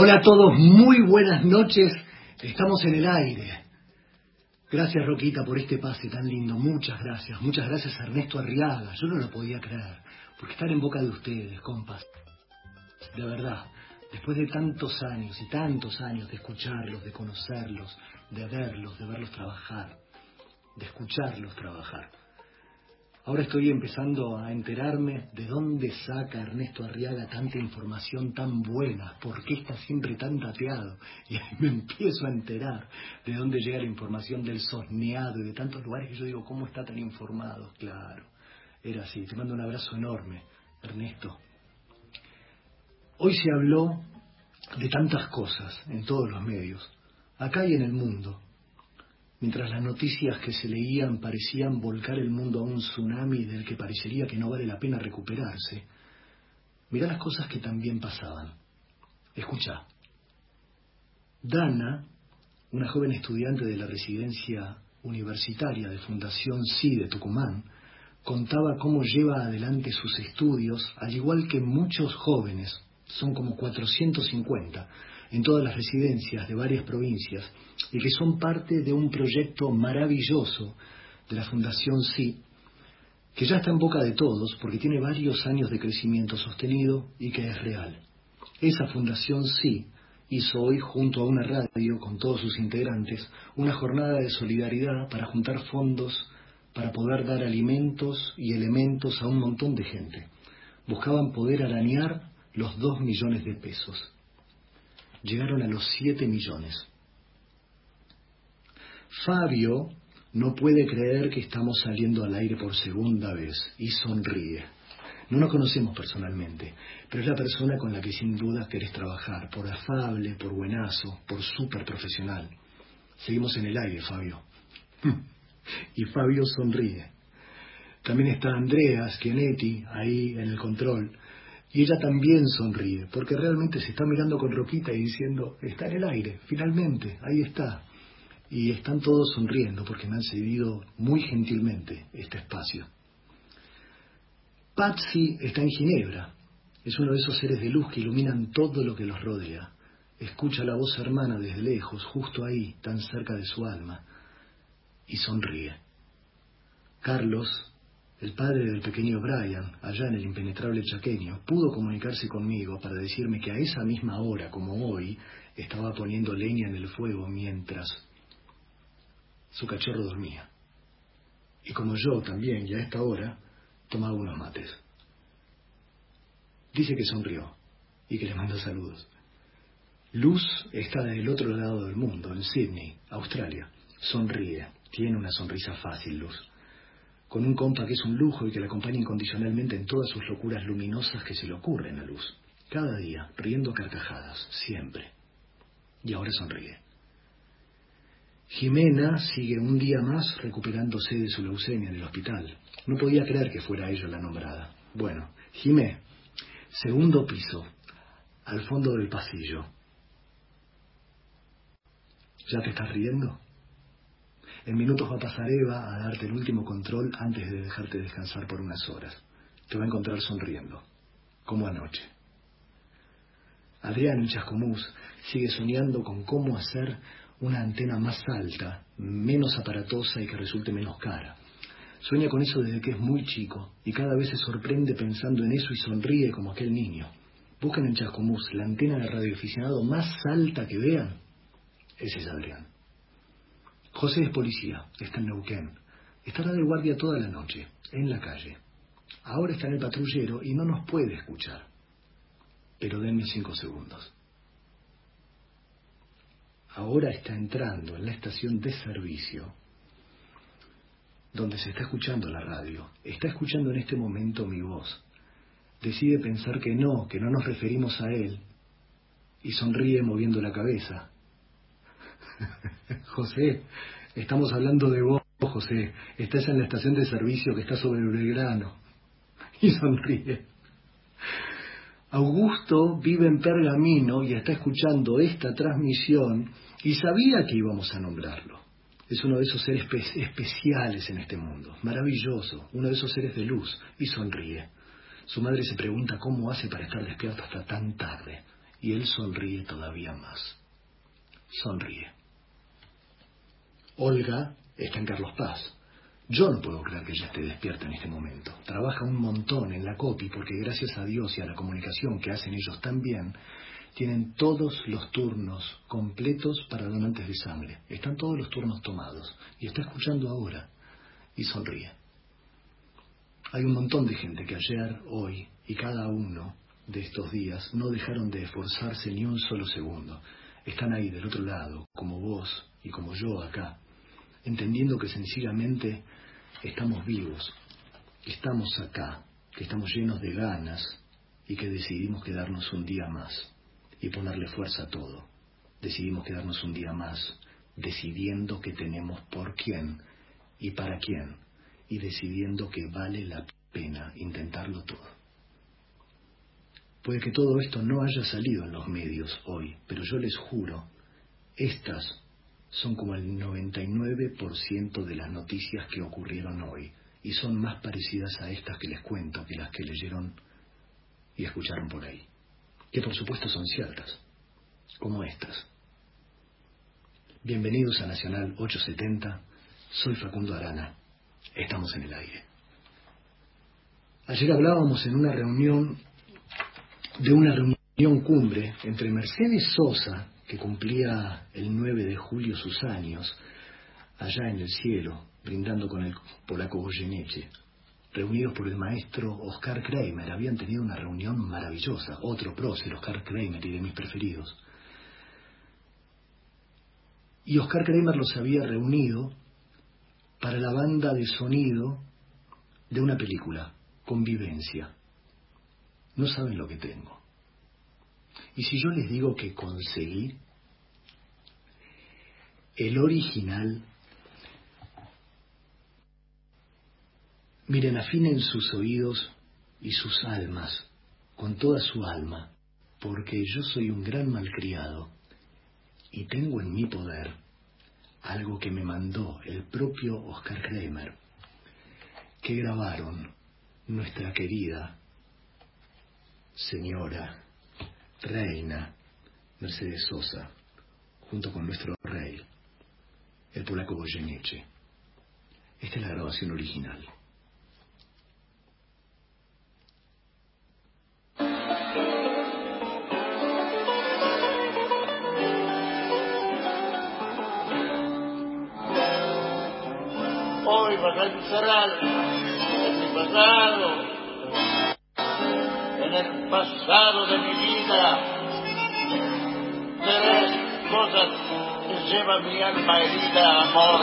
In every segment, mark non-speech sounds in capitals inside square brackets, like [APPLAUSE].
Hola a todos, muy buenas noches. Estamos en el aire. Gracias Roquita por este pase tan lindo. Muchas gracias. Muchas gracias Ernesto Arriaga. Yo no lo podía creer. Porque estar en boca de ustedes, compas. De verdad, después de tantos años y tantos años de escucharlos, de conocerlos, de verlos, de verlos trabajar, de escucharlos trabajar. Ahora estoy empezando a enterarme de dónde saca Ernesto Arriaga tanta información tan buena, por qué está siempre tan tateado. Y ahí me empiezo a enterar de dónde llega la información del sosneado y de tantos lugares que yo digo, ¿cómo está tan informado? Claro, era así. Te mando un abrazo enorme, Ernesto. Hoy se habló de tantas cosas en todos los medios, acá y en el mundo mientras las noticias que se leían parecían volcar el mundo a un tsunami del que parecería que no vale la pena recuperarse, mirá las cosas que también pasaban. Escucha. Dana, una joven estudiante de la residencia universitaria de Fundación Sí de Tucumán, contaba cómo lleva adelante sus estudios, al igual que muchos jóvenes, son como 450, en todas las residencias de varias provincias y que son parte de un proyecto maravilloso de la Fundación Sí, que ya está en boca de todos porque tiene varios años de crecimiento sostenido y que es real. Esa Fundación Sí hizo hoy junto a una radio con todos sus integrantes una jornada de solidaridad para juntar fondos para poder dar alimentos y elementos a un montón de gente. Buscaban poder arañar los dos millones de pesos llegaron a los 7 millones. Fabio no puede creer que estamos saliendo al aire por segunda vez y sonríe. No nos conocemos personalmente, pero es la persona con la que sin duda querés trabajar, por afable, por buenazo, por súper profesional. Seguimos en el aire, Fabio. [LAUGHS] y Fabio sonríe. También está Andrea Schianetti ahí en el control, y ella también sonríe, porque realmente se está mirando con Roquita y diciendo, está en el aire, finalmente, ahí está. Y están todos sonriendo porque me han cedido muy gentilmente este espacio. Patsy está en Ginebra. Es uno de esos seres de luz que iluminan todo lo que los rodea. Escucha la voz hermana desde lejos, justo ahí, tan cerca de su alma, y sonríe. Carlos el padre del pequeño Brian, allá en el impenetrable chaqueño, pudo comunicarse conmigo para decirme que a esa misma hora, como hoy, estaba poniendo leña en el fuego mientras su cachorro dormía. Y como yo también, ya a esta hora, tomaba unos mates. Dice que sonrió y que le manda saludos. Luz está del otro lado del mundo, en Sydney, Australia. Sonríe, tiene una sonrisa fácil, Luz con un compa que es un lujo y que le acompaña incondicionalmente en todas sus locuras luminosas que se le ocurren a luz. Cada día, riendo carcajadas, siempre. Y ahora sonríe. Jimena sigue un día más recuperándose de su leucemia en el hospital. No podía creer que fuera ella la nombrada. Bueno, Jimé, segundo piso, al fondo del pasillo. ¿Ya te estás riendo? En minutos va a pasar Eva a darte el último control antes de dejarte descansar por unas horas. Te va a encontrar sonriendo, como anoche. Adrián en Chascomús sigue soñando con cómo hacer una antena más alta, menos aparatosa y que resulte menos cara. Sueña con eso desde que es muy chico y cada vez se sorprende pensando en eso y sonríe como aquel niño. Buscan en Chascomús la antena de radioaficionado más alta que vean. Ese es Adrián. José es policía, está en Neuquén. Estará de guardia toda la noche, en la calle. Ahora está en el patrullero y no nos puede escuchar. Pero denme cinco segundos. Ahora está entrando en la estación de servicio, donde se está escuchando la radio. Está escuchando en este momento mi voz. Decide pensar que no, que no nos referimos a él, y sonríe moviendo la cabeza. [LAUGHS] José, estamos hablando de vos, José. Estás en la estación de servicio que está sobre el Belgrano. [LAUGHS] Y sonríe. Augusto vive en Pergamino y está escuchando esta transmisión y sabía que íbamos a nombrarlo. Es uno de esos seres especiales en este mundo, maravilloso, uno de esos seres de luz, y sonríe. Su madre se pregunta cómo hace para estar despierto hasta tan tarde, y él sonríe todavía más. Sonríe. Olga está en Carlos Paz. Yo no puedo creer que ella esté despierta en este momento. Trabaja un montón en la copy porque gracias a Dios y a la comunicación que hacen ellos tan bien, tienen todos los turnos completos para donantes de sangre. Están todos los turnos tomados. Y está escuchando ahora. Y sonríe. Hay un montón de gente que ayer, hoy y cada uno de estos días no dejaron de esforzarse ni un solo segundo. Están ahí del otro lado, como vos y como yo acá, entendiendo que sencillamente estamos vivos, que estamos acá, que estamos llenos de ganas y que decidimos quedarnos un día más y ponerle fuerza a todo. Decidimos quedarnos un día más, decidiendo que tenemos por quién y para quién, y decidiendo que vale la pena intentarlo todo. Puede que todo esto no haya salido en los medios hoy, pero yo les juro, estas son como el 99% de las noticias que ocurrieron hoy, y son más parecidas a estas que les cuento que las que leyeron y escucharon por ahí que por supuesto son ciertas, como estas. Bienvenidos a Nacional 870, soy Facundo Arana, estamos en el aire. Ayer hablábamos en una reunión, de una reunión cumbre entre Mercedes Sosa, que cumplía el 9 de julio sus años, allá en el cielo, brindando con el polaco Goyeneche, reunidos por el maestro Oscar Kramer. Habían tenido una reunión maravillosa, otro prócer, Oscar Kramer, y de mis preferidos. Y Oscar Kramer los había reunido para la banda de sonido de una película, Convivencia. No saben lo que tengo. Y si yo les digo que conseguí el original Miren, afinen sus oídos y sus almas con toda su alma, porque yo soy un gran malcriado y tengo en mi poder algo que me mandó el propio Oscar Kramer, que grabaron nuestra querida señora, reina Mercedes Sosa, junto con nuestro rey, el polaco Goyeneche. Esta es la grabación original. vas a encerrar en mi pasado, en el pasado de mi vida. Tres cosas que lleva mi alma herida, amor,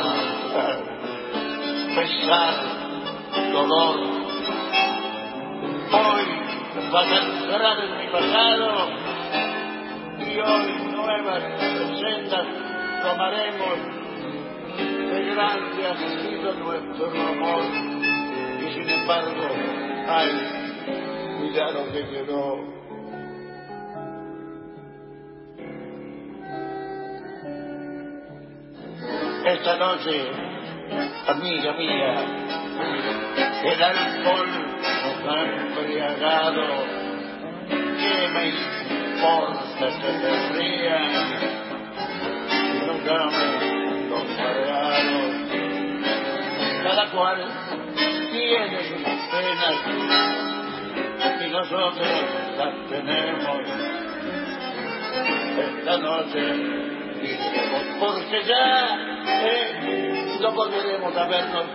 pesar, dolor. Hoy vas a entrar en mi pasado y hoy nuevas sendas tomaremos qué grande ha sido nuestro amor. Y sin embargo, ay, Esta noche, amiga mía, el alcohol nos ha embriagado. ¿Qué me importa que te rían? Si nunca me cada cual tiene sus penas nosotros las tenemos. Esta noche porque ya eh, no volveremos a vernos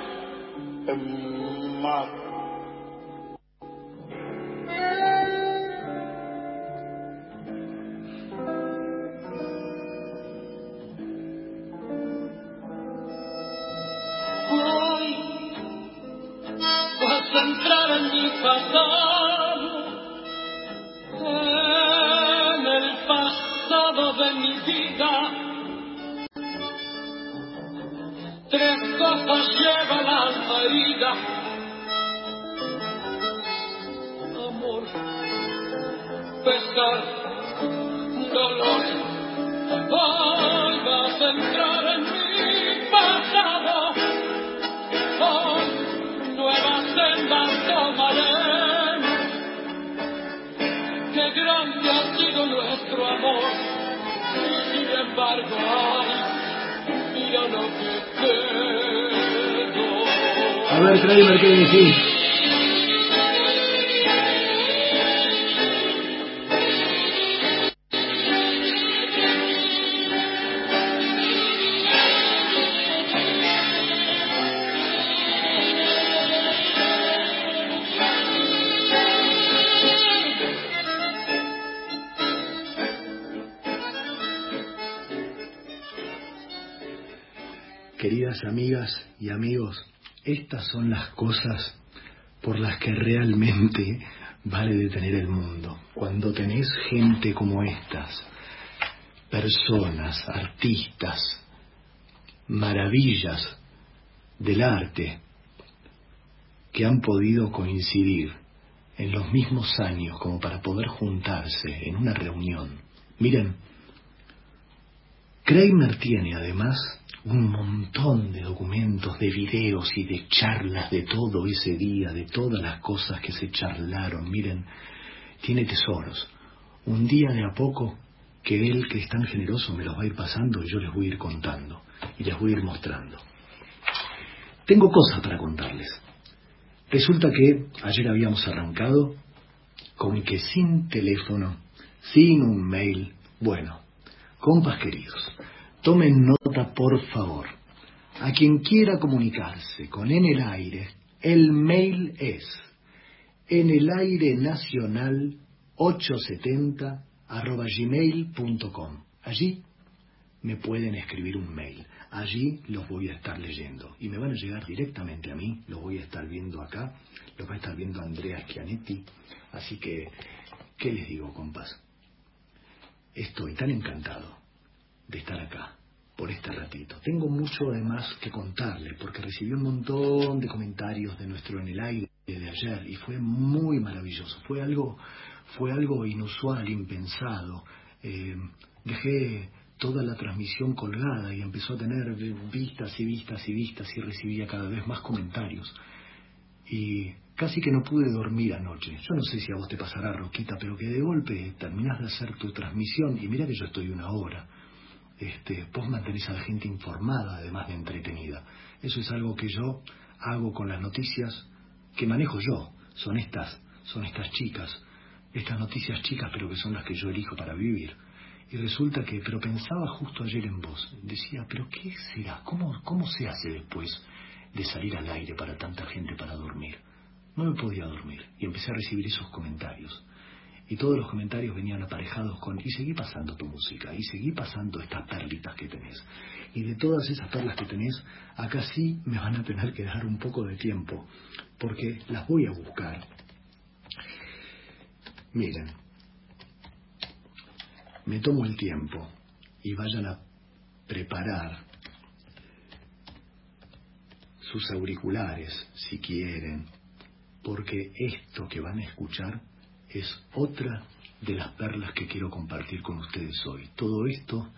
más A ver, Kramer, ¿qué decís? Queridas amigas y amigos, estas son las cosas por las que realmente vale detener el mundo. Cuando tenés gente como estas, personas, artistas, maravillas del arte, que han podido coincidir en los mismos años como para poder juntarse en una reunión. Miren, Kramer tiene además un montón de documentos, de videos y de charlas de todo ese día, de todas las cosas que se charlaron. Miren, tiene tesoros. Un día de a poco que él, que es tan generoso, me los va a ir pasando y yo les voy a ir contando y les voy a ir mostrando. Tengo cosas para contarles. Resulta que ayer habíamos arrancado con que sin teléfono, sin un mail, bueno, compas queridos, Tomen nota, por favor. A quien quiera comunicarse con En el Aire, el mail es en el aire nacional 870 arroba gmail.com. Allí me pueden escribir un mail. Allí los voy a estar leyendo. Y me van a llegar directamente a mí. Los voy a estar viendo acá. Los va a estar viendo Andrea Schianetti. Así que, ¿qué les digo, compas? Estoy tan encantado de estar acá por este ratito. Tengo mucho además que contarle porque recibí un montón de comentarios de nuestro en el aire de ayer y fue muy maravilloso. Fue algo, fue algo inusual, impensado. Eh, dejé toda la transmisión colgada y empezó a tener vistas y vistas y vistas y recibía cada vez más comentarios. Y casi que no pude dormir anoche. Yo no sé si a vos te pasará, Roquita, pero que de golpe terminás de hacer tu transmisión y mira que yo estoy una hora este, vos mantenés a la gente informada, además de entretenida. Eso es algo que yo hago con las noticias que manejo yo. Son estas, son estas chicas, estas noticias chicas, pero que son las que yo elijo para vivir. Y resulta que, pero pensaba justo ayer en vos, decía, pero ¿qué será? ¿Cómo, cómo se hace después de salir al aire para tanta gente para dormir? No me podía dormir y empecé a recibir esos comentarios y todos los comentarios venían aparejados con y seguí pasando tu música, y seguí pasando estas perlitas que tenés. Y de todas esas perlas que tenés, acá sí me van a tener que dar un poco de tiempo, porque las voy a buscar. Miren, me tomo el tiempo y vayan a preparar sus auriculares si quieren, porque esto que van a escuchar es otra de las perlas que quiero compartir con ustedes hoy. Todo esto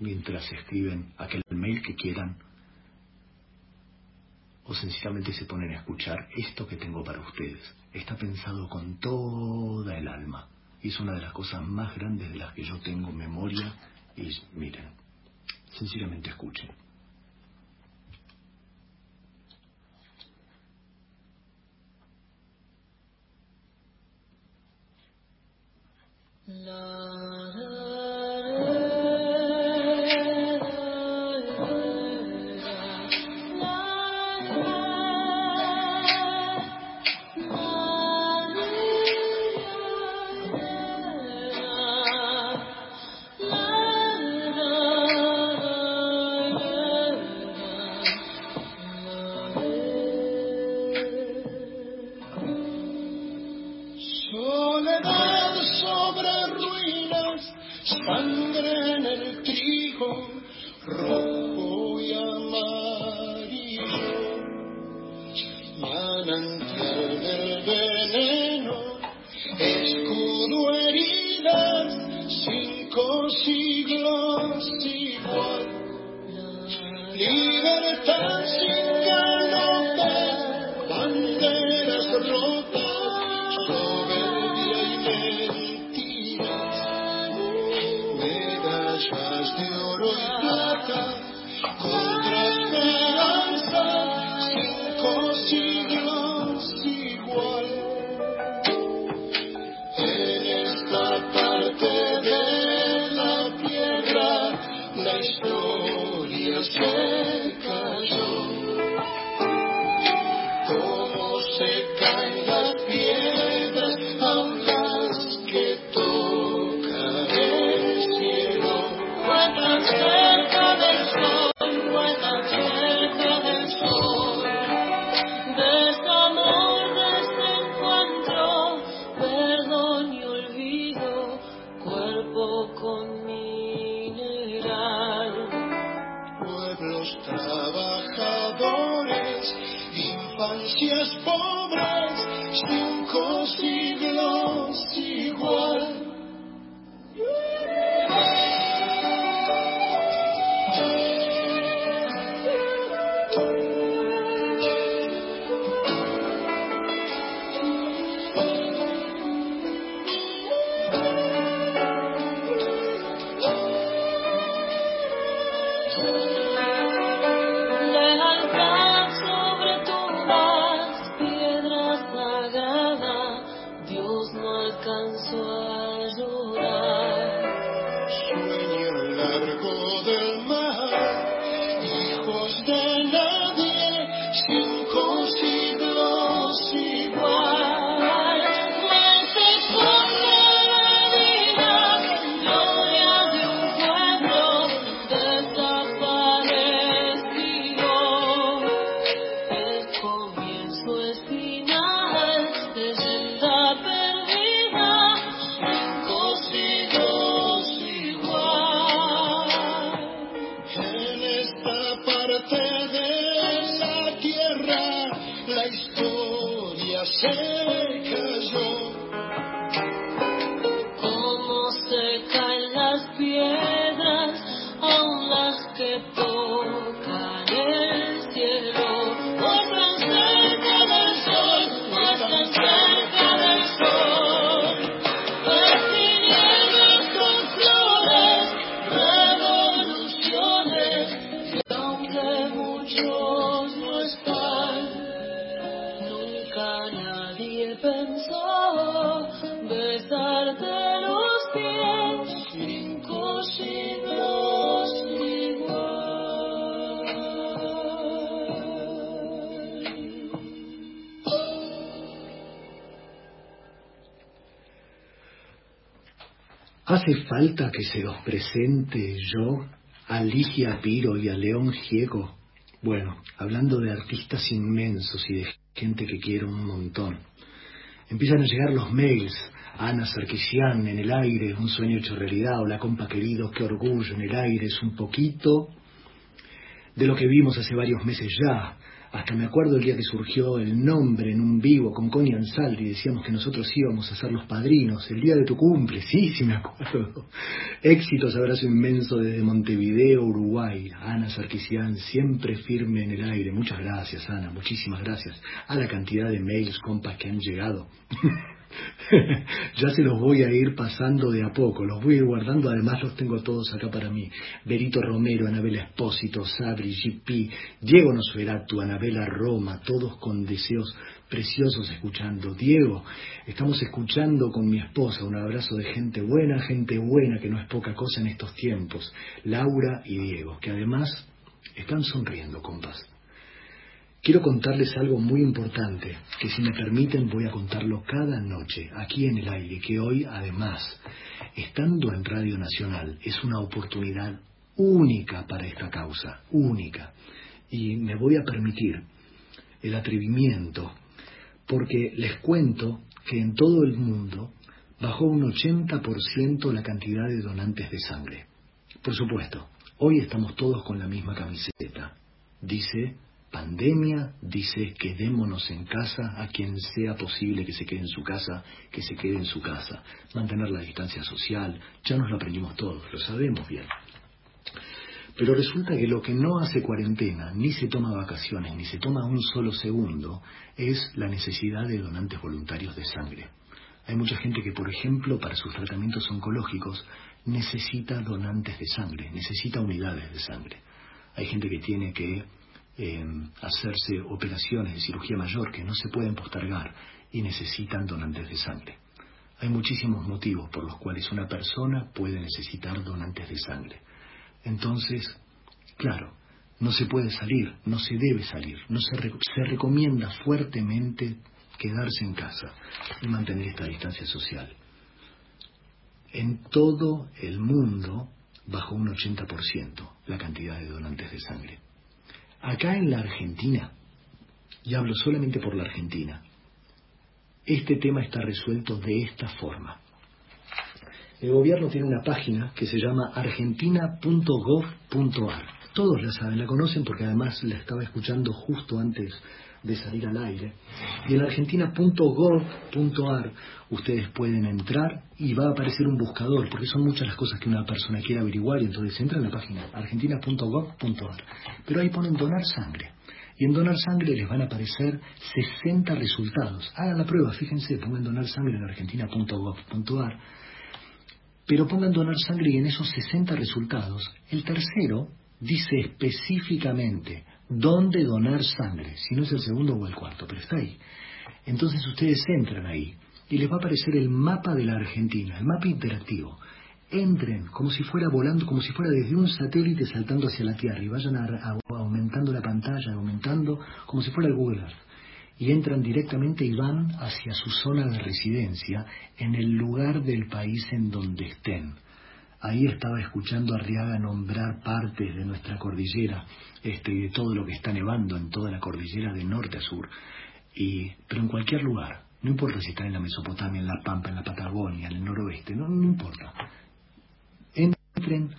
mientras escriben aquel mail que quieran o sencillamente se ponen a escuchar esto que tengo para ustedes. Está pensado con toda el alma es una de las cosas más grandes de las que yo tengo memoria y miren, sencillamente escuchen. La, la. infancias pobres. ¿Hace falta que se os presente yo a Ligia Piro y a León Giego? Bueno, hablando de artistas inmensos y de gente que quiero un montón. Empiezan a llegar los mails. Ana Sarkisian en el aire, un sueño hecho realidad, o la compa querido, qué orgullo en el aire, es un poquito de lo que vimos hace varios meses ya. Hasta me acuerdo el día que surgió el nombre en un vivo con Connie Ansaldi, decíamos que nosotros íbamos a ser los padrinos, el día de tu cumple, sí, sí me acuerdo. Éxitos, abrazo inmenso desde Montevideo, Uruguay. Ana Sarkisian, siempre firme en el aire. Muchas gracias, Ana, muchísimas gracias. A la cantidad de mails, compas, que han llegado. [LAUGHS] ya se los voy a ir pasando de a poco, los voy a ir guardando, además los tengo todos acá para mí. Berito Romero, Anabela Espósito, Sabri, GP, Diego Nosferatu, Anabela Roma, todos con deseos preciosos escuchando. Diego, estamos escuchando con mi esposa, un abrazo de gente buena, gente buena, que no es poca cosa en estos tiempos. Laura y Diego, que además están sonriendo, compas. Quiero contarles algo muy importante, que si me permiten voy a contarlo cada noche, aquí en el aire, que hoy además, estando en Radio Nacional, es una oportunidad única para esta causa, única. Y me voy a permitir el atrevimiento, porque les cuento que en todo el mundo bajó un 80% la cantidad de donantes de sangre. Por supuesto, hoy estamos todos con la misma camiseta. Dice pandemia dice quedémonos en casa, a quien sea posible que se quede en su casa, que se quede en su casa, mantener la distancia social, ya nos lo aprendimos todos, lo sabemos bien. Pero resulta que lo que no hace cuarentena, ni se toma vacaciones, ni se toma un solo segundo, es la necesidad de donantes voluntarios de sangre. Hay mucha gente que, por ejemplo, para sus tratamientos oncológicos, necesita donantes de sangre, necesita unidades de sangre. Hay gente que tiene que hacerse operaciones de cirugía mayor que no se pueden postergar y necesitan donantes de sangre. Hay muchísimos motivos por los cuales una persona puede necesitar donantes de sangre. Entonces, claro, No se puede salir, no se debe salir, no se, se recomienda fuertemente quedarse en casa y mantener esta distancia social. En todo el mundo bajó un 80% la cantidad de donantes de sangre. Acá en la Argentina, y hablo solamente por la Argentina, este tema está resuelto de esta forma. El gobierno tiene una página que se llama argentina.gov.ar. Todos la saben, la conocen porque además la estaba escuchando justo antes de salir al aire. Y en argentina.gov.ar ustedes pueden entrar y va a aparecer un buscador, porque son muchas las cosas que una persona quiere averiguar y entonces entra en la página argentina.gov.ar. Pero ahí ponen donar sangre. Y en donar sangre les van a aparecer 60 resultados. Hagan la prueba, fíjense, pongan donar sangre en argentina.gov.ar. Pero pongan donar sangre y en esos 60 resultados, el tercero dice específicamente dónde donar sangre, si no es el segundo o el cuarto, pero está ahí. Entonces ustedes entran ahí y les va a aparecer el mapa de la Argentina, el mapa interactivo. Entren como si fuera volando, como si fuera desde un satélite saltando hacia la Tierra y vayan aumentando la pantalla, aumentando como si fuera el Google Earth. Y entran directamente y van hacia su zona de residencia en el lugar del país en donde estén. Ahí estaba escuchando a Arriaga nombrar partes de nuestra cordillera este, de todo lo que está nevando en toda la cordillera de norte a sur. Y, pero en cualquier lugar, no importa si está en la Mesopotamia, en la Pampa, en la Patagonia, en el noroeste, no, no importa. Entren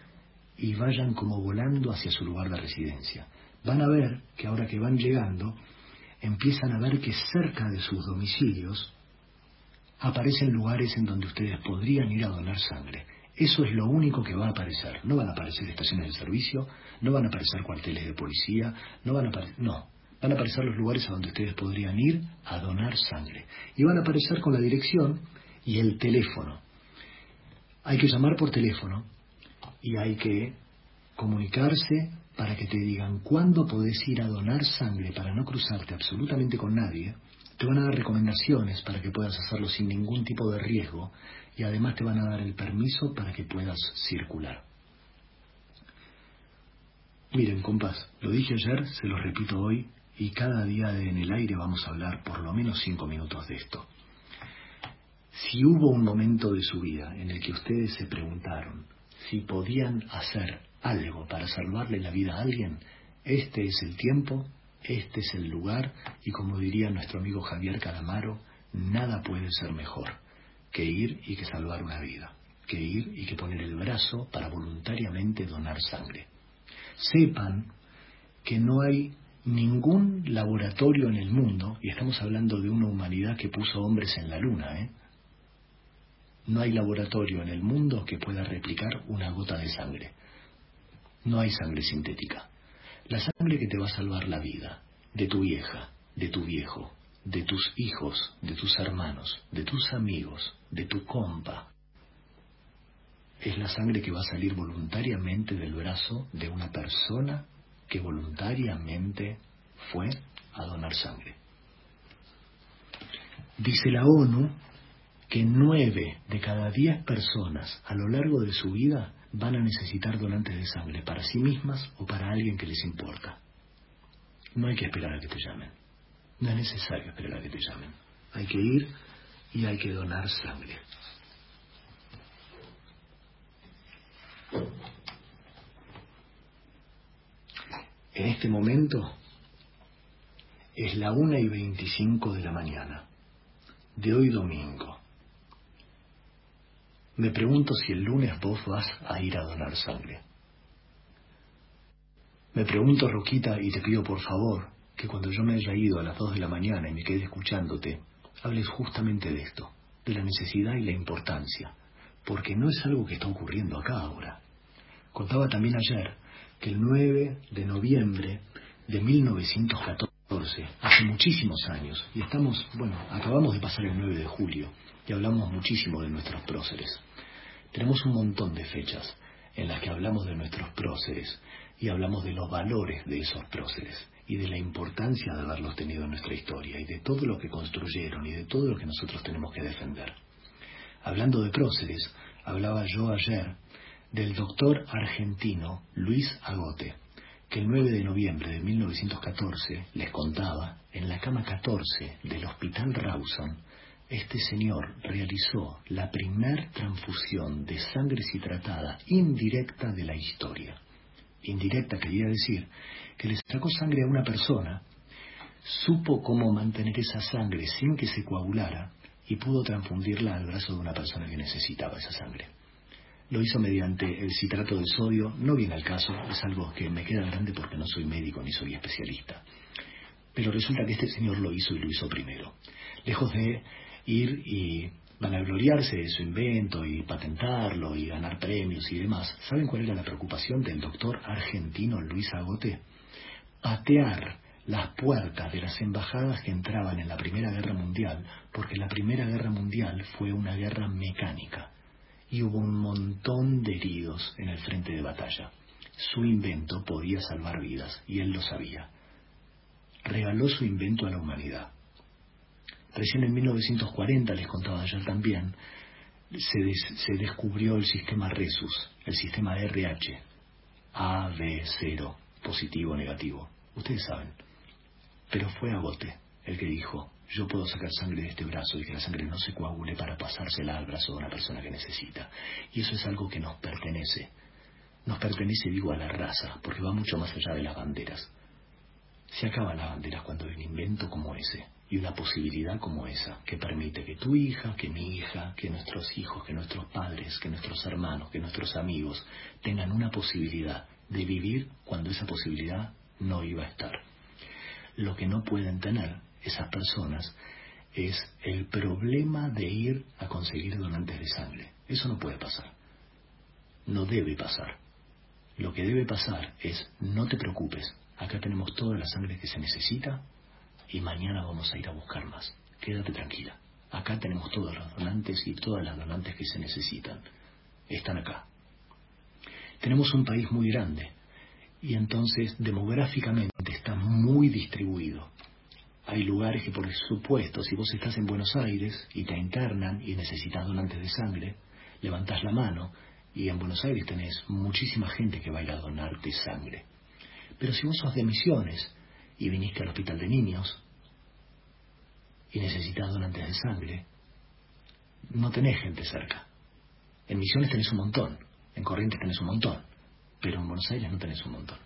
y vayan como volando hacia su lugar de residencia. Van a ver que ahora que van llegando, empiezan a ver que cerca de sus domicilios aparecen lugares en donde ustedes podrían ir a donar sangre. Eso es lo único que va a aparecer. No van a aparecer estaciones de servicio, no van a aparecer cuarteles de policía, no van a aparecer... No, van a aparecer los lugares a donde ustedes podrían ir a donar sangre. Y van a aparecer con la dirección y el teléfono. Hay que llamar por teléfono y hay que comunicarse para que te digan cuándo podés ir a donar sangre para no cruzarte absolutamente con nadie. Te van a dar recomendaciones para que puedas hacerlo sin ningún tipo de riesgo y además te van a dar el permiso para que puedas circular. Miren, compás, lo dije ayer, se lo repito hoy, y cada día en el aire vamos a hablar por lo menos cinco minutos de esto. Si hubo un momento de su vida en el que ustedes se preguntaron si podían hacer algo para salvarle la vida a alguien, este es el tiempo, este es el lugar, y como diría nuestro amigo Javier Calamaro, nada puede ser mejor que ir y que salvar una vida, que ir y que poner el brazo para voluntariamente donar sangre. Sepan que no hay ningún laboratorio en el mundo, y estamos hablando de una humanidad que puso hombres en la luna, ¿eh? No hay laboratorio en el mundo que pueda replicar una gota de sangre. No hay sangre sintética. La sangre que te va a salvar la vida, de tu vieja, de tu viejo, de tus hijos, de tus hermanos, de tus amigos, de tu compa. Es la sangre que va a salir voluntariamente del brazo de una persona que voluntariamente fue a donar sangre. Dice la ONU que nueve de cada diez personas a lo largo de su vida van a necesitar donantes de sangre para sí mismas o para alguien que les importa. No hay que esperar a que te llamen. No es necesario esperar a que te llamen. Hay que ir y hay que donar sangre. En este momento es la una y veinticinco de la mañana, de hoy domingo. Me pregunto si el lunes vos vas a ir a donar sangre. Me pregunto, Roquita, y te pido por favor que cuando yo me haya ido a las dos de la mañana y me quede escuchándote, hables justamente de esto, de la necesidad y la importancia, porque no es algo que está ocurriendo acá ahora. Contaba también ayer que el 9 de noviembre de 1914, hace muchísimos años, y estamos, bueno, acabamos de pasar el 9 de julio y hablamos muchísimo de nuestros próceres. Tenemos un montón de fechas en las que hablamos de nuestros próceres y hablamos de los valores de esos próceres y de la importancia de haberlos tenido en nuestra historia y de todo lo que construyeron y de todo lo que nosotros tenemos que defender. Hablando de próceres, hablaba yo ayer del doctor argentino Luis Agote, que el 9 de noviembre de 1914, les contaba, en la cama 14 del Hospital Rawson, este señor realizó la primer transfusión de sangre citratada indirecta de la historia. Indirecta quería decir que le sacó sangre a una persona, supo cómo mantener esa sangre sin que se coagulara y pudo transfundirla al brazo de una persona que necesitaba esa sangre. Lo hizo mediante el citrato de sodio, no viene al caso, es algo que me queda grande porque no soy médico ni soy especialista. Pero resulta que este señor lo hizo y lo hizo primero. Lejos de ir y vanagloriarse de su invento y patentarlo y ganar premios y demás, ¿saben cuál era la preocupación del doctor argentino Luis Agote? patear las puertas de las embajadas que entraban en la Primera Guerra Mundial, porque la Primera Guerra Mundial fue una guerra mecánica y hubo un montón de heridos en el frente de batalla. Su invento podía salvar vidas y él lo sabía. Regaló su invento a la humanidad. Recién en 1940, les contaba ayer también, se, des se descubrió el sistema RESUS, el sistema RH, AB0 positivo o negativo, ustedes saben. Pero fue Agote el que dijo, yo puedo sacar sangre de este brazo y que la sangre no se coagule para pasársela al brazo de una persona que necesita. Y eso es algo que nos pertenece. Nos pertenece, digo, a la raza, porque va mucho más allá de las banderas. Se acaban las banderas cuando hay un invento como ese y una posibilidad como esa, que permite que tu hija, que mi hija, que nuestros hijos, que nuestros padres, que nuestros hermanos, que nuestros amigos tengan una posibilidad de vivir cuando esa posibilidad no iba a estar. Lo que no pueden tener esas personas es el problema de ir a conseguir donantes de sangre. Eso no puede pasar. No debe pasar. Lo que debe pasar es no te preocupes. Acá tenemos toda la sangre que se necesita y mañana vamos a ir a buscar más. Quédate tranquila. Acá tenemos todos los donantes y todas las donantes que se necesitan. Están acá. Tenemos un país muy grande y entonces demográficamente está muy distribuido. Hay lugares que, por supuesto, si vos estás en Buenos Aires y te internan y necesitas donantes de sangre, levantás la mano y en Buenos Aires tenés muchísima gente que va a ir a donarte sangre. Pero si vos sos de Misiones y viniste al hospital de niños y necesitas donantes de sangre, no tenés gente cerca. En Misiones tenés un montón, en Corrientes tenés un montón, pero en Buenos Aires no tenés un montón.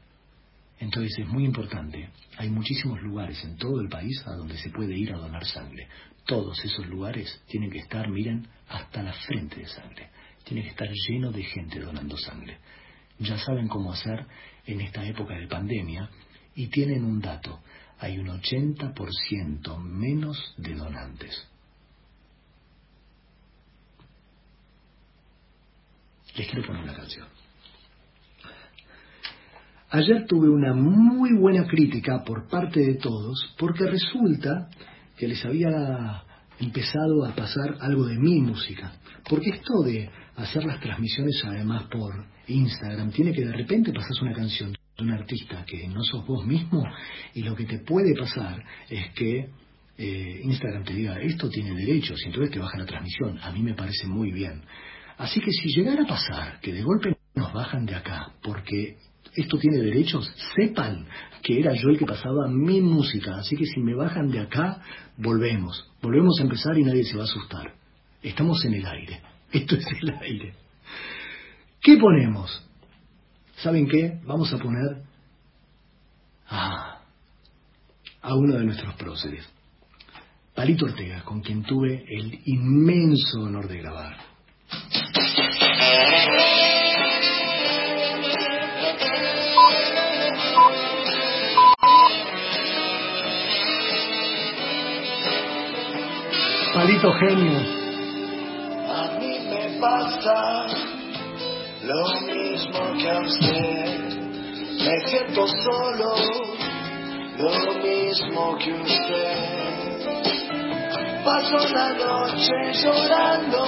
Entonces es muy importante, hay muchísimos lugares en todo el país a donde se puede ir a donar sangre. Todos esos lugares tienen que estar, miren, hasta la frente de sangre. Tiene que estar lleno de gente donando sangre. Ya saben cómo hacer en esta época de pandemia y tienen un dato, hay un 80% menos de donantes. Les quiero poner una canción. Ayer tuve una muy buena crítica por parte de todos porque resulta que les había empezado a pasar algo de mi música. Porque esto de hacer las transmisiones además por Instagram tiene que de repente pasas una canción de un artista que no sos vos mismo y lo que te puede pasar es que eh, Instagram te diga esto tiene derechos y entonces te baja la transmisión. A mí me parece muy bien. Así que si llegara a pasar que de golpe nos bajan de acá porque esto tiene derechos, sepan que era yo el que pasaba mi música. Así que si me bajan de acá, volvemos. Volvemos a empezar y nadie se va a asustar. Estamos en el aire. [LAUGHS] Esto es el aire. ¿Qué ponemos? ¿Saben qué? Vamos a poner a, a uno de nuestros próceres, Palito Ortega, con quien tuve el inmenso honor de grabar. Palito genio. A mí me pasa lo mismo que a usted. Me siento solo, lo mismo que usted. Paso la noche llorando,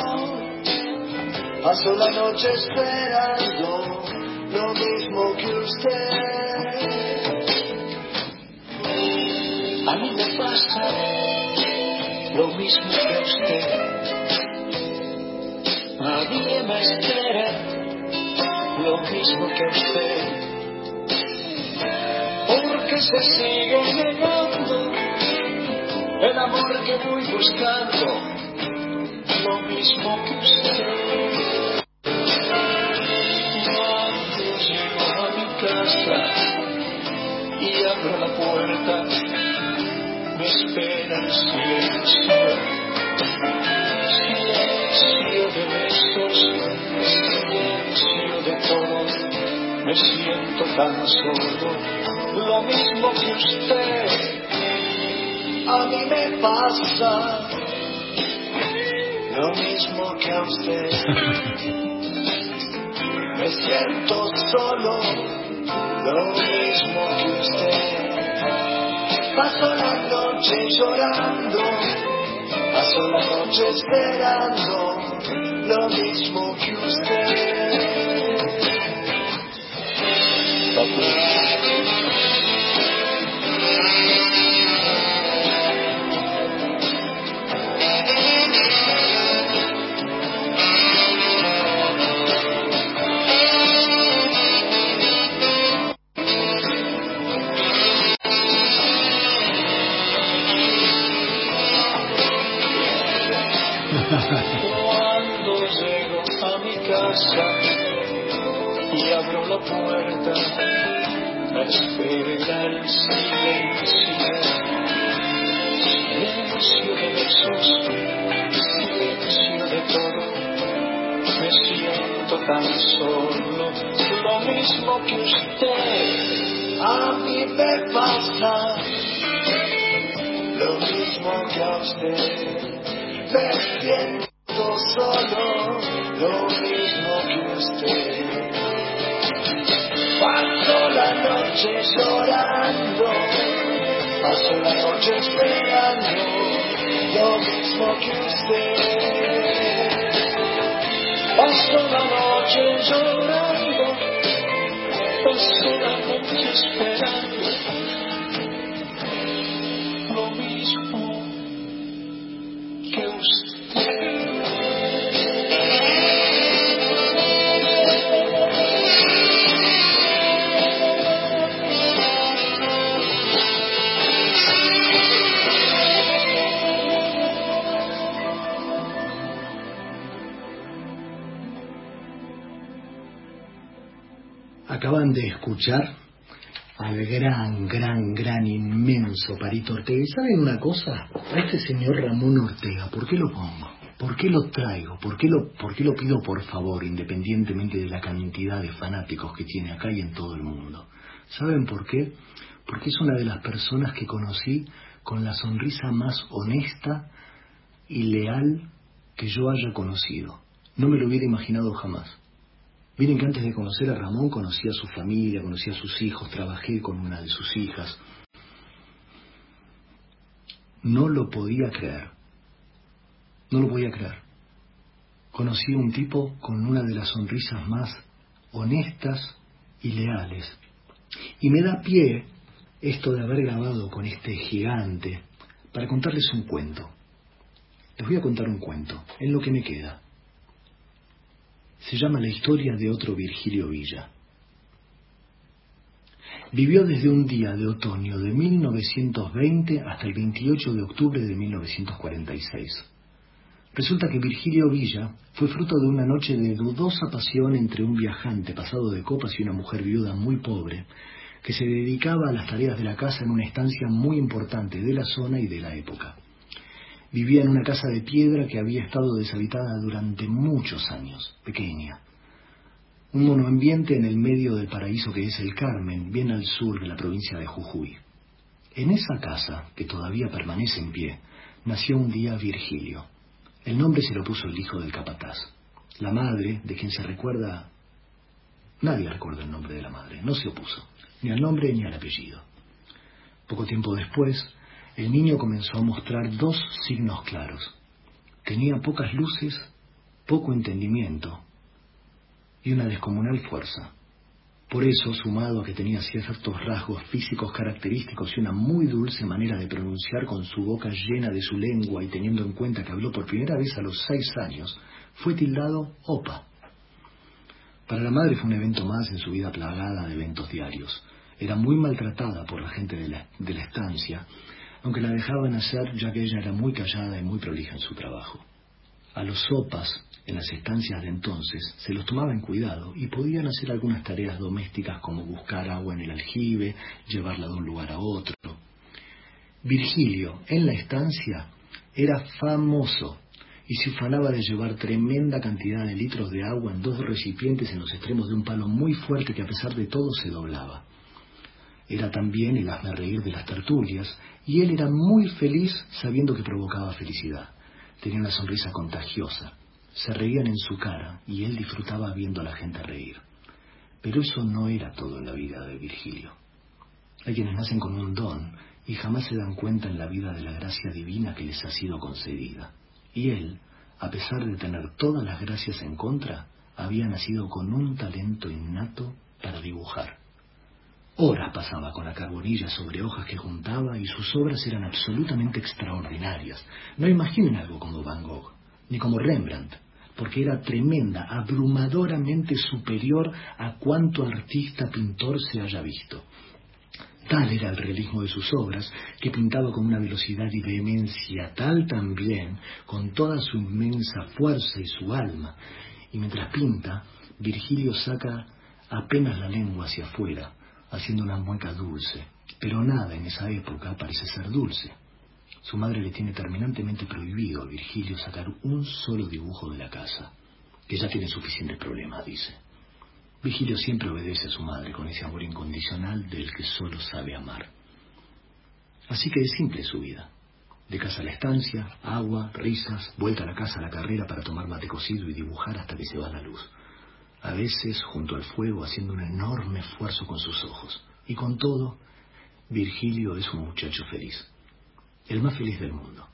paso la noche esperando, lo mismo que usted. A mí me pasa lo mismo que usted. Mí me espera lo mismo que usted. porque se sigue negando el amor que voy buscando, lo mismo que usted. Cuando llego a mi casa y abro la puerta, me espera el silencio, silencio de besos, silencio de todo. Me siento tan solo, lo mismo que usted, a mí me pasa, lo mismo que a usted. Me siento solo, lo mismo que usted. Paso la noche llorando, paso la noche esperando, lo mismo que usted. Puerta, me espera el silencio. Silencio de besos, silencio de todo. Me siento tan solo, lo mismo que usted. A mí me pasa lo mismo que a usted. Me siento solo, lo la noche llorando, paso la noche esperando, lo mismo que usted. Paso la noche llorando, paso la noche esperando, Acaban de escuchar al gran, gran, gran, inmenso Parito Ortega. ¿Y saben una cosa? A este señor Ramón Ortega, ¿por qué lo pongo? ¿Por qué lo traigo? ¿Por qué lo, por qué lo pido por favor, independientemente de la cantidad de fanáticos que tiene acá y en todo el mundo? ¿Saben por qué? Porque es una de las personas que conocí con la sonrisa más honesta y leal que yo haya conocido. No me lo hubiera imaginado jamás. Miren que antes de conocer a Ramón conocía a su familia, conocía a sus hijos, trabajé con una de sus hijas. No lo podía creer. No lo podía creer. Conocí a un tipo con una de las sonrisas más honestas y leales. Y me da pie esto de haber grabado con este gigante para contarles un cuento. Les voy a contar un cuento, en lo que me queda se llama La historia de otro Virgilio Villa. Vivió desde un día de otoño de 1920 hasta el 28 de octubre de 1946. Resulta que Virgilio Villa fue fruto de una noche de dudosa pasión entre un viajante pasado de copas y una mujer viuda muy pobre, que se dedicaba a las tareas de la casa en una estancia muy importante de la zona y de la época. Vivía en una casa de piedra que había estado deshabitada durante muchos años, pequeña. Un monoambiente en el medio del paraíso que es el Carmen, bien al sur de la provincia de Jujuy. En esa casa, que todavía permanece en pie, nació un día Virgilio. El nombre se lo puso el hijo del capataz. La madre, de quien se recuerda... Nadie recuerda el nombre de la madre, no se opuso, ni al nombre ni al apellido. Poco tiempo después, el niño comenzó a mostrar dos signos claros. Tenía pocas luces, poco entendimiento y una descomunal fuerza. Por eso, sumado a que tenía ciertos rasgos físicos característicos y una muy dulce manera de pronunciar con su boca llena de su lengua y teniendo en cuenta que habló por primera vez a los seis años, fue tildado Opa. Para la madre fue un evento más en su vida plagada de eventos diarios. Era muy maltratada por la gente de la, de la estancia, aunque la dejaban hacer ya que ella era muy callada y muy prolija en su trabajo. A los sopas, en las estancias de entonces, se los tomaba en cuidado y podían hacer algunas tareas domésticas como buscar agua en el aljibe, llevarla de un lugar a otro. Virgilio, en la estancia, era famoso y se ufanaba de llevar tremenda cantidad de litros de agua en dos recipientes en los extremos de un palo muy fuerte que a pesar de todo se doblaba. Era también el hazme reír de las tertulias y él era muy feliz sabiendo que provocaba felicidad. Tenía una sonrisa contagiosa. Se reían en su cara y él disfrutaba viendo a la gente reír. Pero eso no era todo en la vida de Virgilio. Hay quienes nacen con un don y jamás se dan cuenta en la vida de la gracia divina que les ha sido concedida. Y él, a pesar de tener todas las gracias en contra, había nacido con un talento innato para dibujar. Horas pasaba con la carbonilla sobre hojas que juntaba y sus obras eran absolutamente extraordinarias. No imaginen algo como Van Gogh, ni como Rembrandt, porque era tremenda, abrumadoramente superior a cuanto artista pintor se haya visto. Tal era el realismo de sus obras, que pintaba con una velocidad y vehemencia tal también, con toda su inmensa fuerza y su alma. Y mientras pinta, Virgilio saca apenas la lengua hacia afuera, haciendo una mueca dulce. Pero nada en esa época parece ser dulce. Su madre le tiene terminantemente prohibido a Virgilio sacar un solo dibujo de la casa, que ya tiene suficientes problemas, dice. Vigilio siempre obedece a su madre con ese amor incondicional del que solo sabe amar. Así que es simple su vida. De casa a la estancia, agua, risas, vuelta a la casa a la carrera para tomar mate cocido y dibujar hasta que se va la luz. A veces junto al fuego haciendo un enorme esfuerzo con sus ojos. Y con todo, Virgilio es un muchacho feliz. El más feliz del mundo.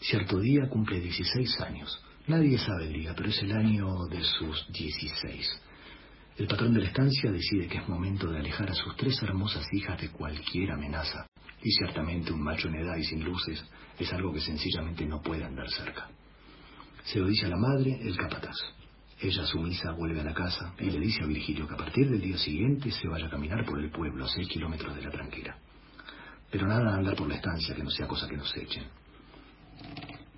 Cierto día cumple 16 años. Nadie sabe el día, pero es el año de sus 16. El patrón de la estancia decide que es momento de alejar a sus tres hermosas hijas de cualquier amenaza, y ciertamente un macho en edad y sin luces es algo que sencillamente no puede andar cerca. Se lo dice a la madre, el capataz. Ella, sumisa, vuelve a la casa y le dice a Virgilio que a partir del día siguiente se vaya a caminar por el pueblo a seis kilómetros de la tranquera. Pero nada de andar por la estancia, que no sea cosa que nos echen.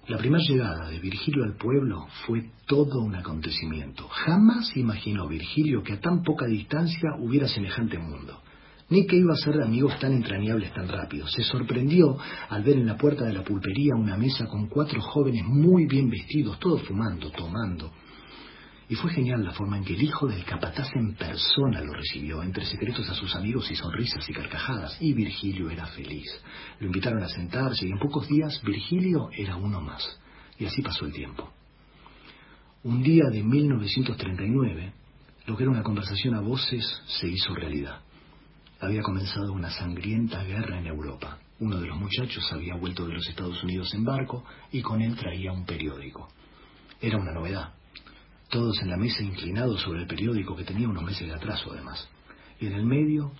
La primera llegada de Virgilio al pueblo fue todo un acontecimiento. Jamás imaginó Virgilio que a tan poca distancia hubiera semejante mundo, ni que iba a ser de amigos tan entrañables tan rápido. Se sorprendió al ver en la puerta de la pulpería una mesa con cuatro jóvenes muy bien vestidos, todos fumando, tomando, y fue genial la forma en que el hijo del capataz en persona lo recibió, entre secretos a sus amigos y sonrisas y carcajadas. Y Virgilio era feliz. Lo invitaron a sentarse y en pocos días Virgilio era uno más. Y así pasó el tiempo. Un día de 1939, lo que era una conversación a voces se hizo realidad. Había comenzado una sangrienta guerra en Europa. Uno de los muchachos había vuelto de los Estados Unidos en barco y con él traía un periódico. Era una novedad todos en la mesa inclinados sobre el periódico que tenía unos meses de atraso además. Y en el medio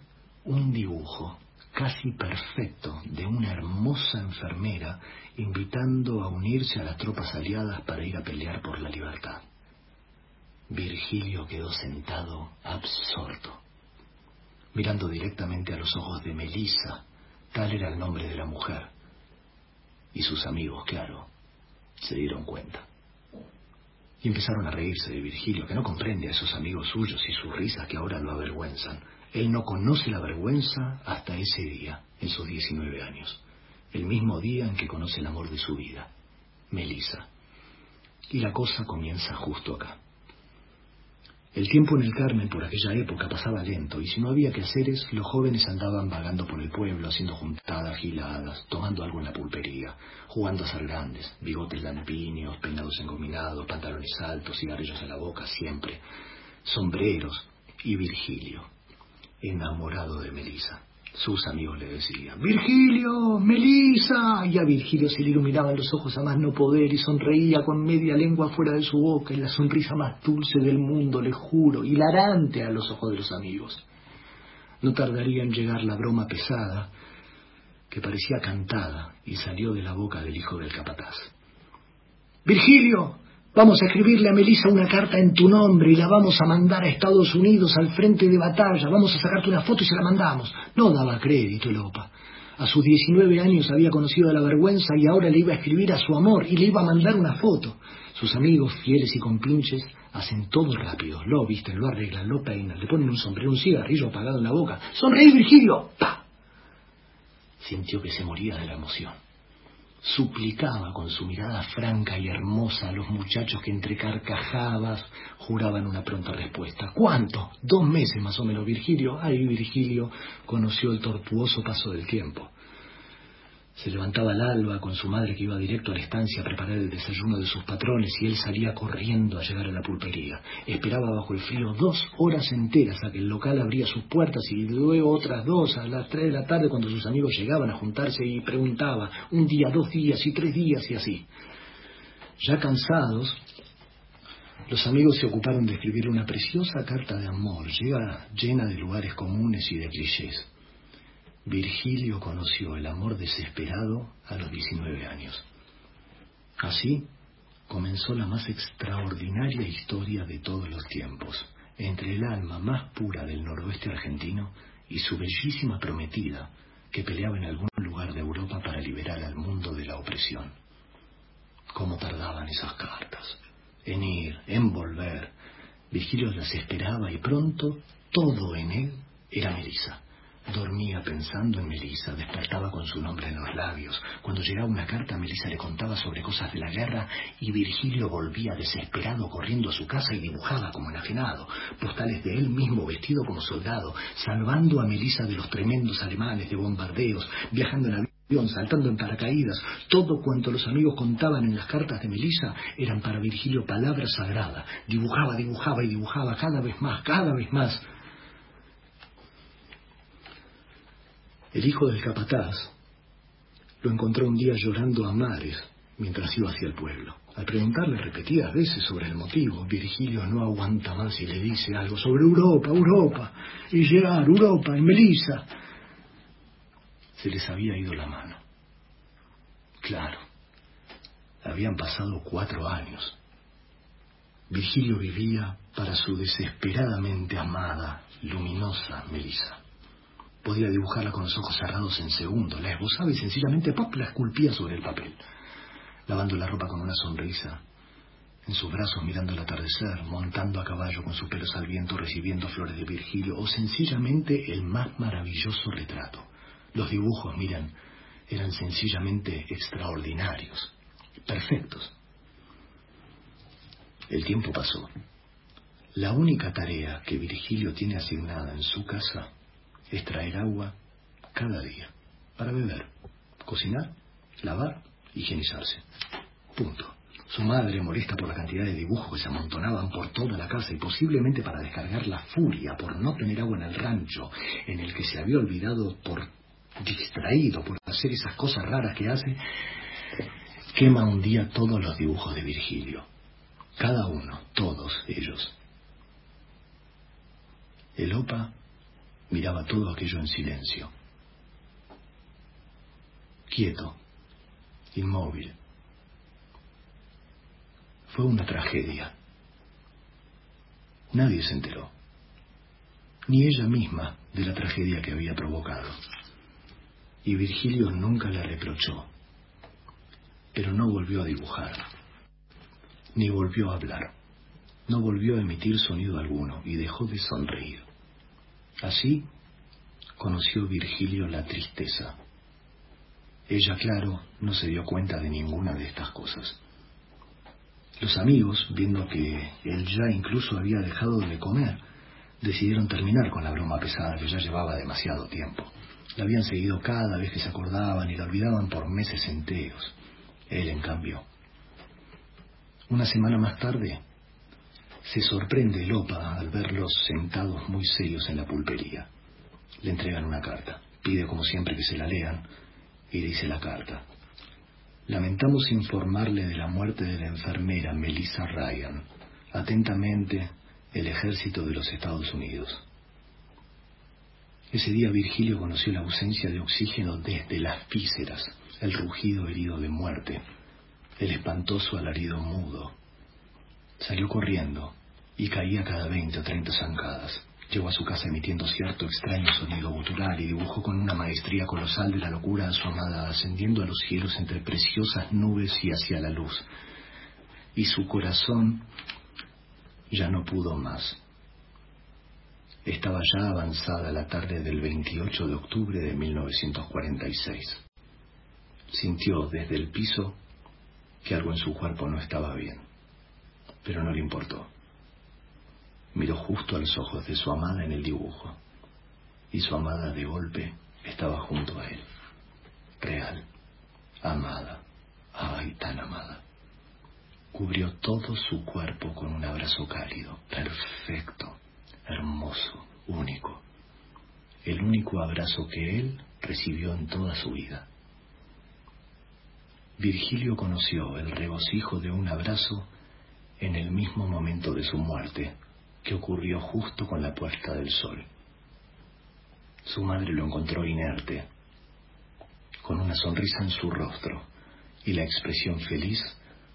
un dibujo casi perfecto de una hermosa enfermera invitando a unirse a las tropas aliadas para ir a pelear por la libertad. Virgilio quedó sentado absorto, mirando directamente a los ojos de Melisa, tal era el nombre de la mujer. Y sus amigos, claro, se dieron cuenta. Y empezaron a reírse de Virgilio, que no comprende a esos amigos suyos y sus risas que ahora lo avergüenzan. Él no conoce la vergüenza hasta ese día, en sus 19 años, el mismo día en que conoce el amor de su vida, Melisa. Y la cosa comienza justo acá. El tiempo en el Carmen por aquella época pasaba lento, y si no había quehaceres, los jóvenes andaban vagando por el pueblo, haciendo juntadas, giladas, tomando algo en la pulpería, jugando a ser grandes, bigotes lampiños, peinados engominados, pantalones altos, cigarrillos en la boca, siempre, sombreros y Virgilio, enamorado de Melisa. Sus amigos le decían, Virgilio, Melisa, y a Virgilio se le iluminaban los ojos a más no poder y sonreía con media lengua fuera de su boca y la sonrisa más dulce del mundo, le juro, hilarante a los ojos de los amigos. No tardaría en llegar la broma pesada que parecía cantada y salió de la boca del hijo del capataz. Virgilio, Vamos a escribirle a Melissa una carta en tu nombre y la vamos a mandar a Estados Unidos al frente de batalla. Vamos a sacarte una foto y se la mandamos. No daba crédito el OPA. A sus 19 años había conocido la vergüenza y ahora le iba a escribir a su amor y le iba a mandar una foto. Sus amigos, fieles y compinches, hacen todo rápido. Lo visten, lo arreglan, lo peinan, le ponen un sombrero, un cigarrillo apagado en la boca. ¡Sonreí, Virgilio! ¡Pah! Sintió que se moría de la emoción suplicaba con su mirada franca y hermosa a los muchachos que entre carcajadas juraban una pronta respuesta. ¿Cuánto? Dos meses más o menos, Virgilio. Ay, Virgilio conoció el tortuoso paso del tiempo. Se levantaba al alba con su madre que iba directo a la estancia a preparar el desayuno de sus patrones y él salía corriendo a llegar a la pulpería. Esperaba bajo el frío dos horas enteras a que el local abría sus puertas y luego otras dos a las tres de la tarde cuando sus amigos llegaban a juntarse y preguntaba un día, dos días y tres días y así. Ya cansados, los amigos se ocuparon de escribir una preciosa carta de amor, llena de lugares comunes y de clichés. Virgilio conoció el amor desesperado a los 19 años. Así comenzó la más extraordinaria historia de todos los tiempos, entre el alma más pura del noroeste argentino y su bellísima prometida, que peleaba en algún lugar de Europa para liberar al mundo de la opresión. ¿Cómo tardaban esas cartas? En ir, en volver. Virgilio las esperaba y pronto todo en él era Melisa. Dormía pensando en Melissa, despertaba con su nombre en los labios. Cuando llegaba una carta, Melissa le contaba sobre cosas de la guerra y Virgilio volvía desesperado corriendo a su casa y dibujaba como enajenado postales de él mismo vestido como soldado, salvando a Melissa de los tremendos alemanes, de bombardeos, viajando en avión, saltando en paracaídas. Todo cuanto los amigos contaban en las cartas de Melissa eran para Virgilio palabras sagradas. Dibujaba, dibujaba y dibujaba cada vez más, cada vez más. El hijo del capataz lo encontró un día llorando a mares mientras iba hacia el pueblo. Al preguntarle repetidas veces sobre el motivo, Virgilio no aguanta más y le dice algo sobre Europa, Europa, y llegar, Europa, y Melissa. Se les había ido la mano. Claro, habían pasado cuatro años. Virgilio vivía para su desesperadamente amada, luminosa Melissa. Podía dibujarla con los ojos cerrados en segundo. La esbozaba y sencillamente pop la esculpía sobre el papel. Lavando la ropa con una sonrisa. En sus brazos mirando el atardecer, montando a caballo con sus pelos al viento, recibiendo flores de Virgilio, o sencillamente el más maravilloso retrato. Los dibujos, miran, eran sencillamente extraordinarios, perfectos. El tiempo pasó. La única tarea que Virgilio tiene asignada en su casa es traer agua cada día para beber, cocinar, lavar, higienizarse. Punto. Su madre, molesta por la cantidad de dibujos que se amontonaban por toda la casa y posiblemente para descargar la furia por no tener agua en el rancho, en el que se había olvidado por distraído por hacer esas cosas raras que hace, quema un día todos los dibujos de Virgilio. Cada uno, todos ellos. El OPA miraba todo aquello en silencio. Quieto, inmóvil. Fue una tragedia. Nadie se enteró, ni ella misma, de la tragedia que había provocado. Y Virgilio nunca le reprochó, pero no volvió a dibujar, ni volvió a hablar, no volvió a emitir sonido alguno y dejó de sonreír. Así conoció Virgilio la tristeza. Ella, claro, no se dio cuenta de ninguna de estas cosas. Los amigos, viendo que él ya incluso había dejado de comer, decidieron terminar con la broma pesada que ya llevaba demasiado tiempo. La habían seguido cada vez que se acordaban y la olvidaban por meses enteros. Él, en cambio. Una semana más tarde, se sorprende Lopa al verlos sentados muy serios en la pulpería. Le entregan una carta. Pide como siempre que se la lean y dice la carta. Lamentamos informarle de la muerte de la enfermera Melissa Ryan. Atentamente, el ejército de los Estados Unidos. Ese día Virgilio conoció la ausencia de oxígeno desde las vísceras, el rugido herido de muerte, el espantoso alarido mudo, Salió corriendo y caía cada veinte o treinta zancadas. Llegó a su casa emitiendo cierto extraño sonido gutural y dibujó con una maestría colosal de la locura a su amada, ascendiendo a los cielos entre preciosas nubes y hacia la luz. Y su corazón ya no pudo más. Estaba ya avanzada la tarde del 28 de octubre de 1946. Sintió desde el piso que algo en su cuerpo no estaba bien, pero no le importó. Miró justo a los ojos de su amada en el dibujo, y su amada de golpe estaba junto a él. Real, amada, ay, tan amada. Cubrió todo su cuerpo con un abrazo cálido, perfecto, hermoso, único. El único abrazo que él recibió en toda su vida. Virgilio conoció el regocijo de un abrazo en el mismo momento de su muerte, que ocurrió justo con la puesta del sol. Su madre lo encontró inerte, con una sonrisa en su rostro y la expresión feliz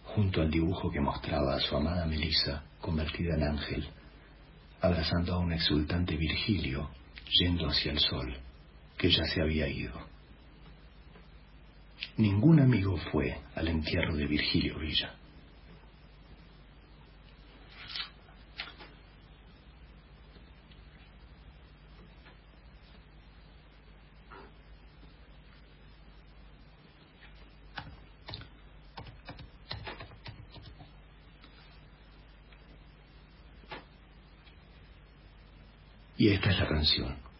junto al dibujo que mostraba a su amada Melisa convertida en ángel, abrazando a un exultante Virgilio yendo hacia el sol, que ya se había ido. Ningún amigo fue al entierro de Virgilio Villa. Y esta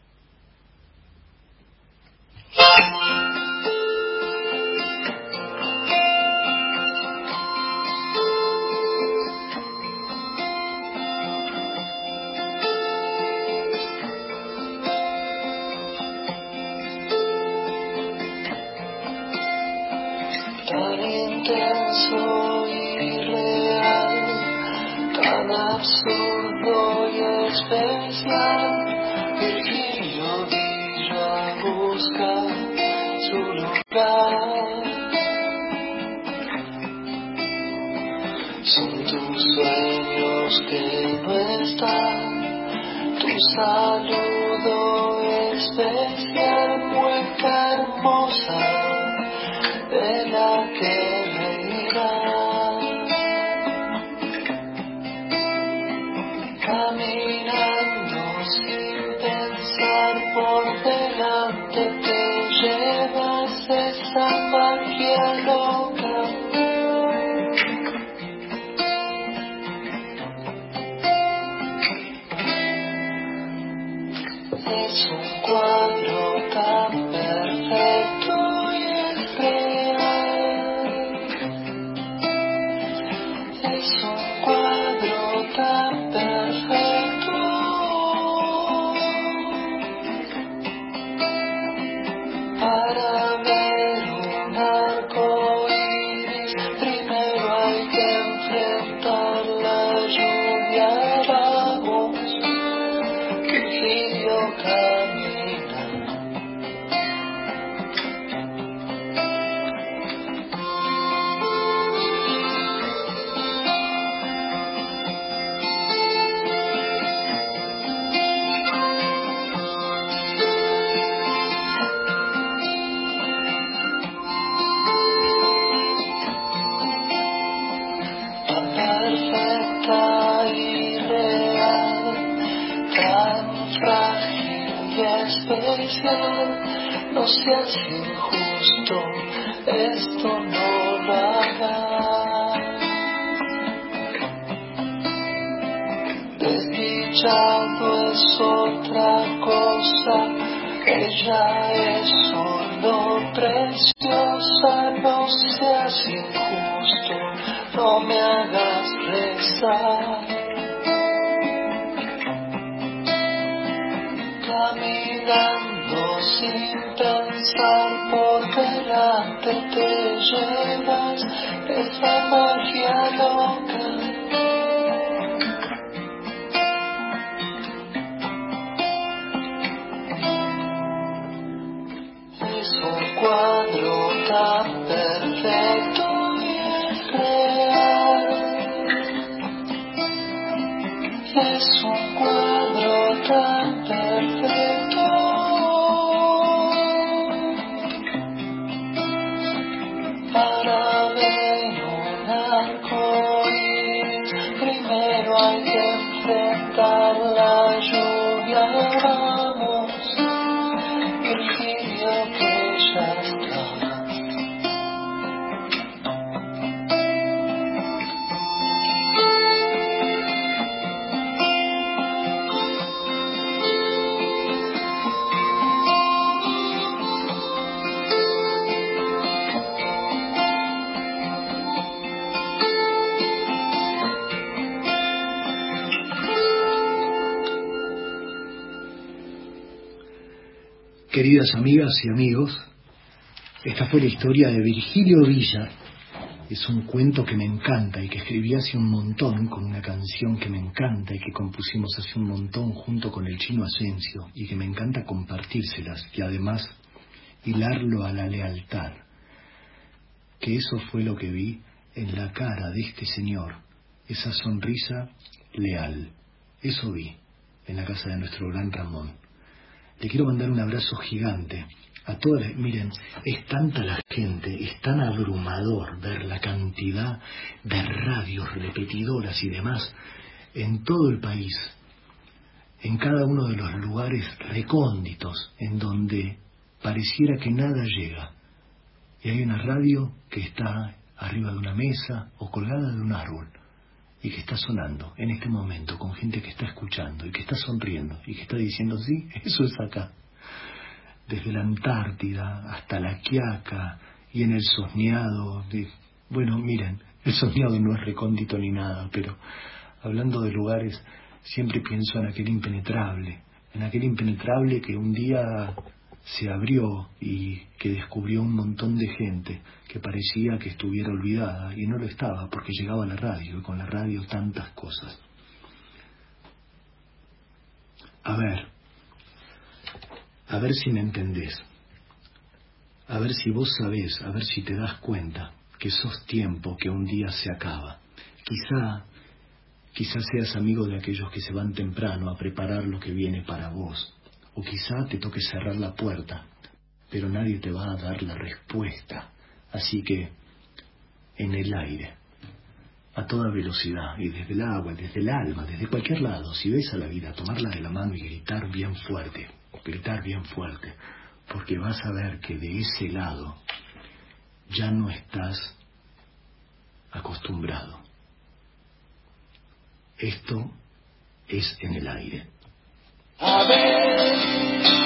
es no seas injusto, esto no lo hagas. Desdichado es otra cosa, ella es solo preciosa, no seas injusto, no me hagas rezar. Caminando sin pensar por delante te llevas esa magia loca. Es un cuadro tan perfecto y es real. Es un cuadro tan perfecto. Queridas amigas y amigos, esta fue la historia de Virgilio Villa. Es un cuento que me encanta y que escribí hace un montón con una canción que me encanta y que compusimos hace un montón junto con el chino Asensio y que me encanta compartírselas y además hilarlo a la lealtad. Que eso fue lo que vi en la cara de este señor, esa sonrisa leal. Eso vi en la casa de nuestro gran Ramón. Le quiero mandar un abrazo gigante a todas. Miren, es tanta la gente, es tan abrumador ver la cantidad de radios repetidoras y demás en todo el país, en cada uno de los lugares recónditos en donde pareciera que nada llega. Y hay una radio que está arriba de una mesa o colgada de un árbol y que está sonando en este momento con gente que está escuchando y que está sonriendo y que está diciendo, sí, eso es acá. Desde la Antártida hasta la Quiaca y en el Sosneado. De... Bueno, miren, el Sosneado no es recóndito ni nada, pero hablando de lugares, siempre pienso en aquel impenetrable, en aquel impenetrable que un día se abrió y que descubrió un montón de gente que parecía que estuviera olvidada y no lo estaba porque llegaba la radio y con la radio tantas cosas. A ver, a ver si me entendés, a ver si vos sabés, a ver si te das cuenta que sos tiempo que un día se acaba. Quizá, quizá seas amigo de aquellos que se van temprano a preparar lo que viene para vos o quizá te toque cerrar la puerta, pero nadie te va a dar la respuesta. Así que, en el aire, a toda velocidad, y desde el agua, desde el alma, desde cualquier lado, si ves a la vida, tomarla de la mano y gritar bien fuerte, gritar bien fuerte, porque vas a ver que de ese lado ya no estás acostumbrado. Esto es en el aire. A ver,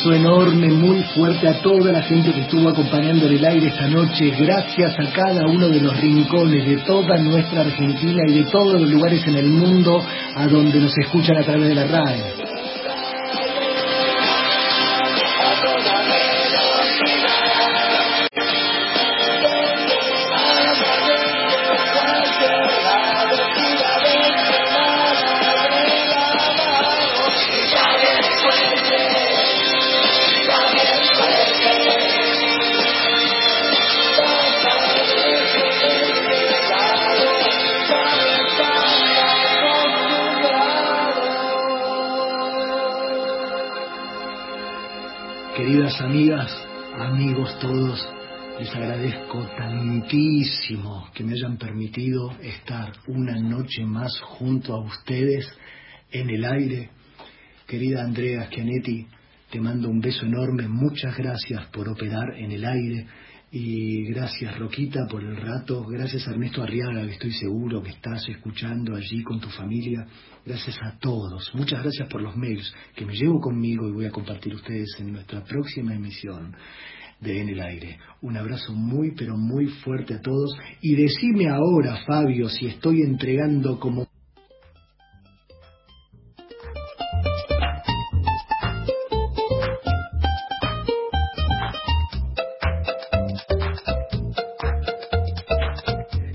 abrazo enorme, muy fuerte a toda la gente que estuvo acompañando el aire esta noche. Gracias a cada uno de los rincones de toda nuestra Argentina y de todos los lugares en el mundo a donde nos escuchan a través de la radio. Les agradezco tantísimo que me hayan permitido estar una noche más junto a ustedes en el aire. Querida Andrea Schianetti, te mando un beso enorme, muchas gracias por operar en el aire y gracias Roquita por el rato, gracias Ernesto Arriaga, que estoy seguro que estás escuchando allí con tu familia, gracias a todos, muchas gracias por los mails que me llevo conmigo y voy a compartir ustedes en nuestra próxima emisión de En el Aire. Un abrazo muy pero muy fuerte a todos y decime ahora Fabio si estoy entregando como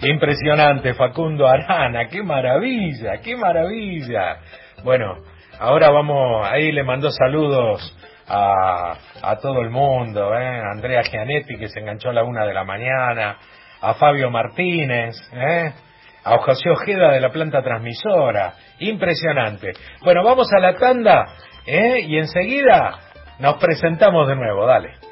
Impresionante, Facundo Arana, qué maravilla, qué maravilla. Bueno, ahora vamos, ahí le mandó saludos a, a todo el mundo, ¿eh? a Andrea Gianetti que se enganchó a la una de la mañana, a Fabio Martínez, ¿eh? a José Ojeda de la planta transmisora, impresionante. Bueno, vamos a la tanda ¿eh? y enseguida nos presentamos de nuevo, dale.